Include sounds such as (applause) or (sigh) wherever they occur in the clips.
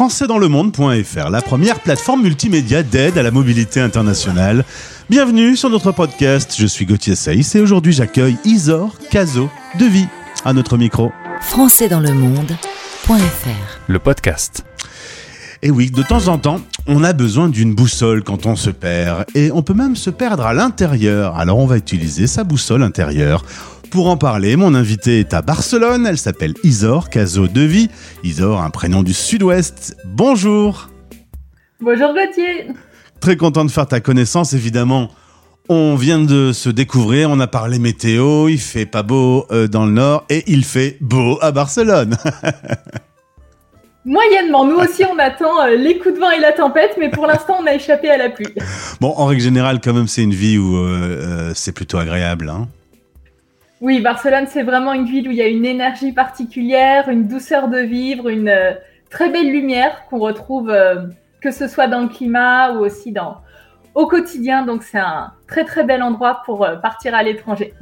françaisdanslemonde.fr, la première plateforme multimédia d'aide à la mobilité internationale. Bienvenue sur notre podcast, je suis Gauthier Saïs et aujourd'hui j'accueille Isor Caso de Vie à notre micro. françaisdanslemonde.fr Le podcast. Et oui, de temps en temps, on a besoin d'une boussole quand on se perd. Et on peut même se perdre à l'intérieur. Alors on va utiliser sa boussole intérieure. Pour en parler, mon invitée est à Barcelone. Elle s'appelle Isor Caso Devi. Isor, un prénom du sud-ouest. Bonjour. Bonjour Gauthier. Très content de faire ta connaissance, évidemment. On vient de se découvrir, on a parlé météo, il fait pas beau euh, dans le nord et il fait beau à Barcelone. (laughs) Moyennement, nous aussi on attend euh, les coups de vent et la tempête, mais pour l'instant on a échappé à la pluie. bon, en règle générale, quand même, c'est une vie où euh, c'est plutôt agréable. Hein oui, Barcelone, c'est vraiment une ville où il y a une énergie particulière, une douceur de vivre, une euh, très belle lumière qu'on retrouve euh, que ce soit dans le climat ou aussi dans au quotidien. Donc c'est un très très bel endroit pour euh, partir à l'étranger.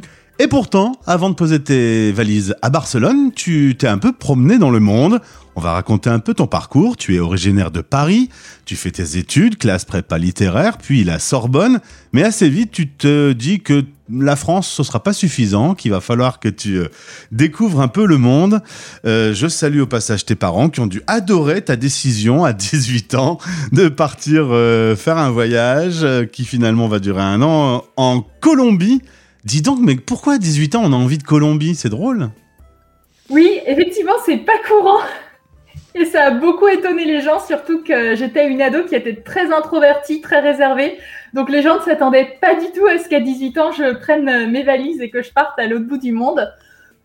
Et pourtant, avant de poser tes valises à Barcelone, tu t'es un peu promené dans le monde. On va raconter un peu ton parcours. Tu es originaire de Paris, tu fais tes études, classe prépa littéraire, puis la Sorbonne. Mais assez vite, tu te dis que la France, ce sera pas suffisant, qu'il va falloir que tu euh, découvres un peu le monde. Euh, je salue au passage tes parents qui ont dû adorer ta décision à 18 ans de partir euh, faire un voyage qui finalement va durer un an en Colombie. Dis donc, mais pourquoi à 18 ans on a envie de Colombie? C'est drôle. Oui, effectivement, c'est pas courant. Et ça a beaucoup étonné les gens, surtout que j'étais une ado qui était très introvertie, très réservée. Donc les gens ne s'attendaient pas du tout à ce qu'à 18 ans, je prenne mes valises et que je parte à l'autre bout du monde.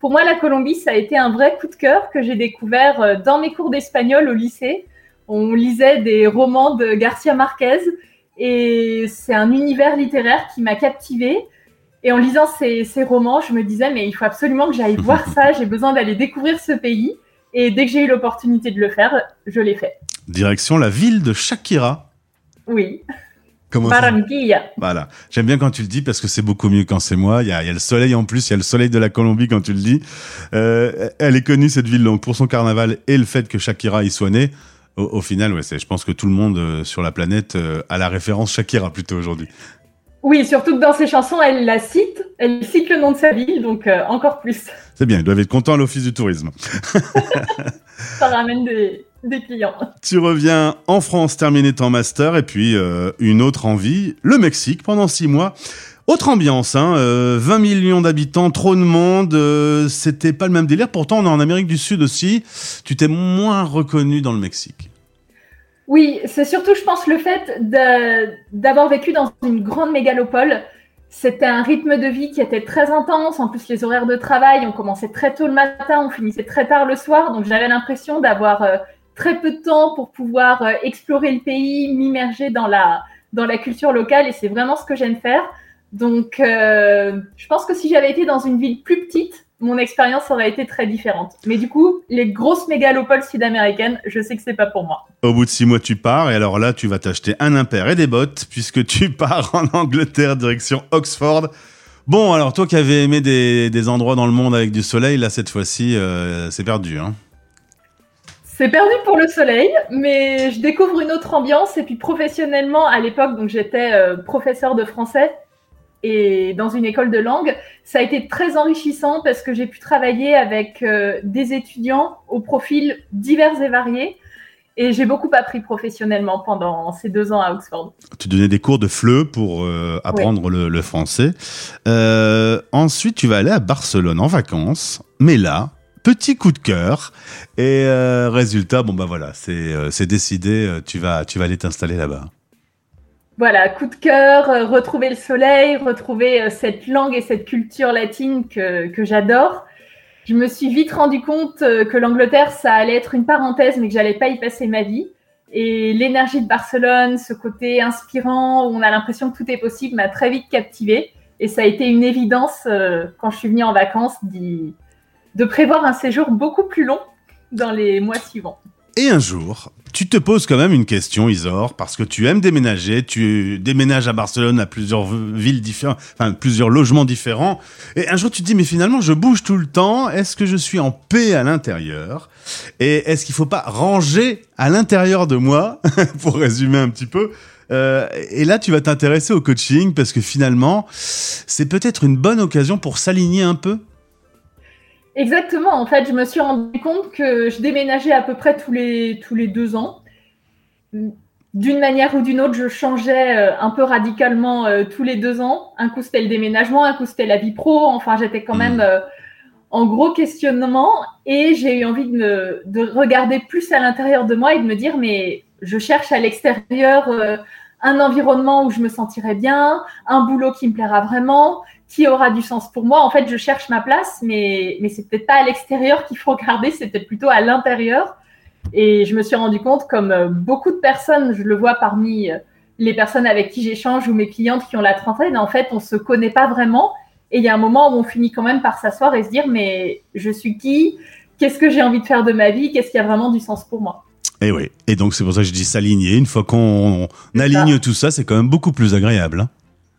Pour moi, la Colombie, ça a été un vrai coup de cœur que j'ai découvert euh, dans mes cours d'espagnol au lycée. On lisait des romans de Garcia Marquez et c'est un univers littéraire qui m'a captivée. Et en lisant ces, ces, romans, je me disais, mais il faut absolument que j'aille voir ça, j'ai besoin d'aller découvrir ce pays. Et dès que j'ai eu l'opportunité de le faire, je l'ai fait. Direction la ville de Shakira. Oui. Comment Barranquilla. Voilà. J'aime bien quand tu le dis parce que c'est beaucoup mieux quand c'est moi. Il y, a, il y, a, le soleil en plus, il y a le soleil de la Colombie quand tu le dis. Euh, elle est connue cette ville donc pour son carnaval et le fait que Shakira y soit née. Au, au final, ouais, je pense que tout le monde euh, sur la planète euh, a la référence Shakira plutôt aujourd'hui. Oui, surtout que dans ses chansons, elle la cite, elle cite le nom de sa ville, donc euh, encore plus. C'est bien, ils doivent être contents à l'Office du tourisme. (laughs) Ça ramène des, des, clients. Tu reviens en France terminer ton master et puis euh, une autre envie, le Mexique pendant six mois. Autre ambiance, hein, euh, 20 millions d'habitants, trop de monde, euh, c'était pas le même délire. Pourtant, on est en Amérique du Sud aussi. Tu t'es moins reconnu dans le Mexique. Oui, c'est surtout, je pense, le fait d'avoir vécu dans une grande mégalopole. C'était un rythme de vie qui était très intense. En plus, les horaires de travail, on commençait très tôt le matin, on finissait très tard le soir. Donc, j'avais l'impression d'avoir euh, très peu de temps pour pouvoir euh, explorer le pays, m'immerger dans la, dans la culture locale. Et c'est vraiment ce que j'aime faire. Donc, euh, je pense que si j'avais été dans une ville plus petite, mon expérience aurait été très différente. Mais du coup, les grosses mégalopoles sud-américaines, je sais que c'est pas pour moi. Au bout de six mois, tu pars, et alors là, tu vas t'acheter un impair et des bottes, puisque tu (laughs) pars en Angleterre, direction Oxford. Bon, alors toi qui avais aimé des, des endroits dans le monde avec du soleil, là, cette fois-ci, euh, c'est perdu, hein c'est perdu pour le soleil, mais je découvre une autre ambiance. Et puis professionnellement, à l'époque, donc j'étais euh, professeur de français et dans une école de langue, ça a été très enrichissant parce que j'ai pu travailler avec euh, des étudiants au profil divers et variés. Et j'ai beaucoup appris professionnellement pendant ces deux ans à Oxford. Tu donnais des cours de FLE pour euh, apprendre le, le, français. Euh, ensuite, tu vas aller à Barcelone en vacances. Mais là, petit coup de cœur. Et résultat, bon bah voilà, c'est décidé. Tu vas, tu vas aller t'installer là-bas. Voilà, coup de cœur, euh, retrouver le soleil, retrouver euh, cette langue et cette culture latine que, que j'adore. Je me suis vite rendu compte euh, que l'Angleterre, ça allait être une parenthèse, mais que j'allais pas y passer ma vie. Et l'énergie de Barcelone, ce côté inspirant où on a l'impression que tout est possible, m'a très vite captivée. Et ça a été une évidence quand je suis venue en vacances de prévoir un séjour beaucoup plus long dans les mois suivants. Et un jour, tu te poses quand même une question, Isor, parce que tu aimes déménager, tu déménages à Barcelone à plusieurs villes différentes, enfin plusieurs logements différents, et un jour tu te dis mais finalement je bouge tout le temps, est-ce que je suis en paix à l'intérieur? Et est-ce qu'il faut pas ranger à l'intérieur de moi, (laughs) pour résumer un petit peu euh, et là, tu vas t'intéresser au coaching parce que finalement, c'est peut-être une bonne occasion pour s'aligner un peu. Exactement. En fait, je me suis rendu compte que je déménageais à peu près tous les, tous les deux ans. D'une manière ou d'une autre, je changeais euh, un peu radicalement euh, tous les deux ans. Un coup, c'était le déménagement, un coup, c'était la vie pro. Enfin, j'étais quand même mmh. en gros questionnement et j'ai eu envie de, de regarder plus à l'intérieur de moi et de me dire, mais je cherche à l'extérieur euh, un environnement où je me sentirai bien, un boulot qui me plaira vraiment, qui aura du sens pour moi. En fait, je cherche ma place, mais, mais c'est peut-être pas à l'extérieur qu'il faut (laughs) regarder, c'est peut-être plutôt à l'intérieur. Et je me suis rendu compte, comme euh, beaucoup de personnes, je le vois parmi euh, les personnes avec qui j'échange ou mes clientes qui ont la trentaine, en fait, on se connaît pas vraiment. Et il y a un moment où on finit quand même par s'asseoir et se dire, mais je suis qui? Qu'est-ce que j'ai envie de faire de ma vie? Qu'est-ce qui a vraiment du sens pour moi? Et oui. Et donc, c'est pour ça que je dis s'aligner. Une fois qu'on aligne tout ça, c'est quand même beaucoup plus agréable. Hein.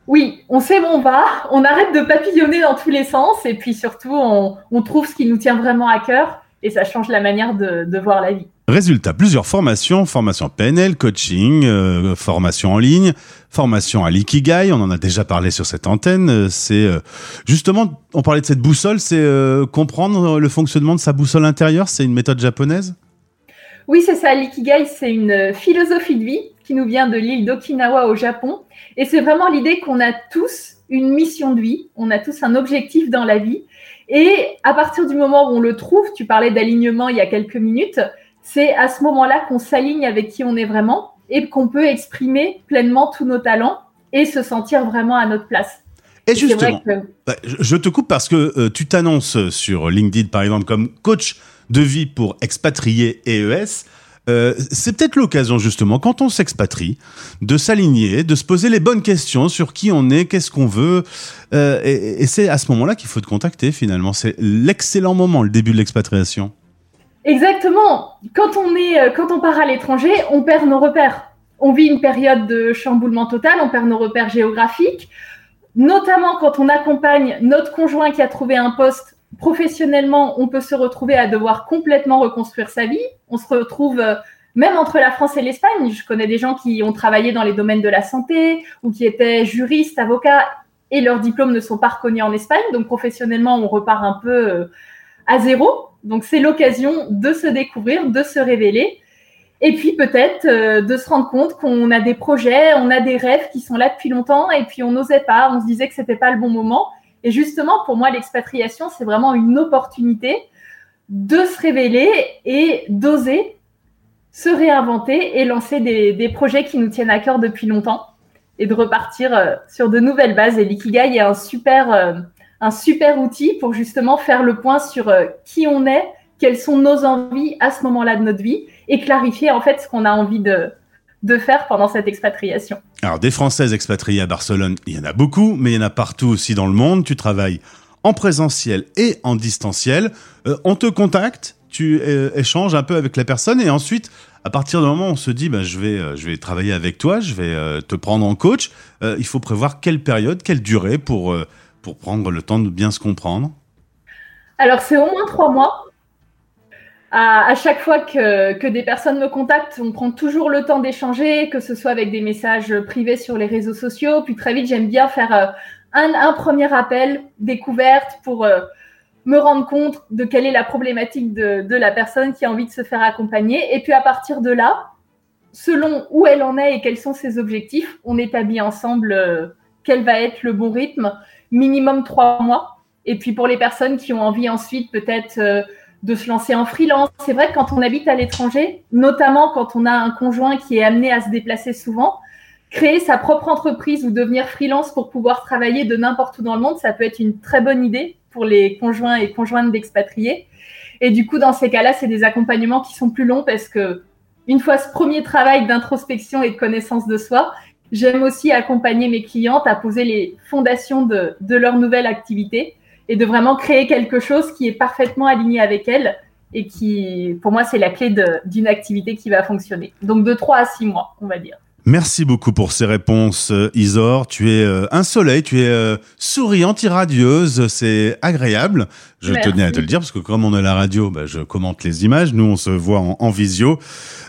oui, on sait où on va, on arrête de papillonner dans tous les sens et puis surtout, on, trouve ce qui nous tient vraiment à cœur et ça change la manière de, voir la vie. Résultat, plusieurs formations, formation PNL, coaching, euh, formation en ligne, formation à l'ikigai, on en a déjà parlé sur cette antenne, euh, c'est euh, justement, on parlait de cette boussole, c'est comprendre le fonctionnement de sa boussole intérieure, c'est une méthode japonaise? Oui, c'est ça. L'ikigai, c'est une philosophie de vie qui nous vient de l'île d'Okinawa au Japon. Et c'est vraiment l'idée qu'on a tous une mission de vie, on a tous un objectif dans la vie. Et à partir du moment où on le trouve, tu parlais d'alignement il y a quelques minutes, c'est à ce moment-là qu'on s'aligne avec qui on est vraiment et qu'on peut exprimer pleinement tous nos talents et se sentir vraiment à notre place. Et justement, bah, je te coupe parce que euh, tu t'annonces sur LinkedIn, par exemple, comme coach de vie pour expatriés EES. Euh, c'est peut-être l'occasion justement, quand on s'expatrie, de s'aligner, de se poser les bonnes questions sur qui on est, qu'est-ce qu'on veut. Euh, et, c'est à ce moment-là qu'il faut te contacter finalement. C'est l'excellent moment, le début de l'expatriation. Exactement. Quand on, est, euh, quand on part à l'étranger, on perd nos repères. On vit une période de chamboulement total, on perd nos repères géographiques, notamment quand on accompagne notre conjoint qui a trouvé un poste professionnellement, on peut se retrouver à devoir complètement reconstruire sa vie. On se retrouve euh, même entre la France et l'Espagne. Je connais des gens qui ont travaillé dans les domaines de la santé ou qui étaient juristes, avocats et leurs diplômes ne sont pas reconnus en Espagne. Donc professionnellement, on repart un peu euh, à zéro. Donc c'est l'occasion de se découvrir, de se révéler. Et puis peut-être euh, de se rendre compte qu'on a des projets, on a des rêves qui sont là depuis longtemps et puis on n'osait pas, on se disait que c'était pas le bon moment. Et justement, pour moi, l'expatriation, c'est vraiment une opportunité de se révéler et d'oser se réinventer et lancer des, projets qui nous tiennent à cœur depuis longtemps et de repartir euh, sur de nouvelles bases. Et l'ikigai est un super, euh, un super outil pour justement faire le point sur euh, qui on est, quelles sont nos envies à ce moment-là de notre vie et clarifier en fait ce qu'on a envie de, de faire pendant cette expatriation. Alors des Françaises expatriées à Barcelone, il y en a beaucoup, mais il y en a partout aussi dans le monde. Tu travailles en présentiel et en distanciel. Euh, on te contacte, tu euh, échanges un peu avec la personne et ensuite, à partir du moment où on se dit, bah, je, vais, euh, je vais travailler avec toi, je vais te prendre en coach, il faut prévoir quelle période, quelle durée pour, pour prendre le temps de bien se comprendre. Alors c'est au moins trois mois à, chaque fois que, des personnes me contactent, on prend toujours le temps d'échanger, que ce soit avec des messages privés sur les réseaux sociaux. Puis très vite, j'aime bien faire euh, un, premier appel découverte pour euh, me rendre compte de quelle est la problématique de, la personne qui a envie de se faire accompagner. Et puis à partir de là, selon où elle en est et quels sont ses objectifs, on établit ensemble euh, quel va être le bon rythme, minimum trois mois. Et puis pour les personnes qui ont envie ensuite peut-être de se lancer en freelance. C'est vrai que quand on habite à l'étranger, notamment quand on a un conjoint qui est amené à se déplacer souvent, créer sa propre entreprise ou devenir freelance pour pouvoir travailler de n'importe où dans le monde, ça peut être une très bonne idée pour les conjoints et conjointes d'expatriés. Et du coup, dans ces cas-là, c'est des accompagnements qui sont plus longs parce que une fois ce premier travail d'introspection et de connaissance de soi, j'aime aussi accompagner mes clientes à poser les fondations de, de leur nouvelle activité et de vraiment créer quelque chose qui est parfaitement aligné avec elles et qui, pour moi, c'est la clé d'une activité qui va fonctionner. Donc de 3 à 6 mois, on va dire. Merci beaucoup pour ces réponses, euh, Isor. Tu es euh, un soleil, tu es euh, souriante, irradieuse, c'est agréable. Je tenais à te le dire parce que comme on à la radio, bah, je commente les images. Nous, on se voit en, visio.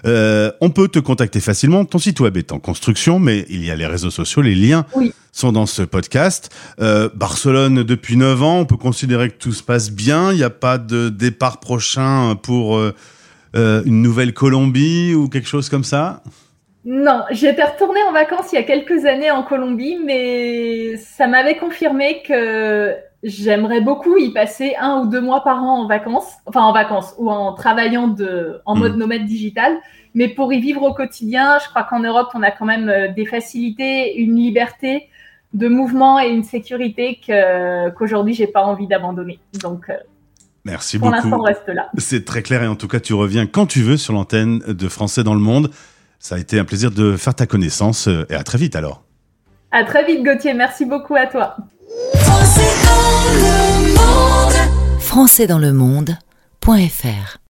on peut te contacter facilement. Ton site web est en construction, mais il y a les réseaux sociaux, les liens sont dans ce podcast. Barcelone depuis 9 ans, on peut considérer que tout se passe bien. Il n'y a pas de départ prochain pour une nouvelle Colombie ou quelque chose comme ça? Non, j'étais retournée en vacances il y a quelques années en Colombie, mais ça m'avait confirmé que j'aimerais beaucoup y passer un ou deux mois par an en vacances, enfin en vacances ou en travaillant de, en mode hmm. nomade digital. Mais pour y vivre au quotidien, je crois qu'en Europe, on a quand même euh, des facilités, une liberté de mouvement et une sécurité qu'aujourd'hui, j'ai pas envie d'abandonner. Donc, euh, Merci pour l'instant, on reste là. C'est très clair et en tout cas, tu reviens quand tu veux sur l'antenne de Français dans le monde. Ça a été un plaisir de faire ta connaissance euh, et à très vite alors. À très vite Gauthier, merci beaucoup à toi. Français dans le monde.fr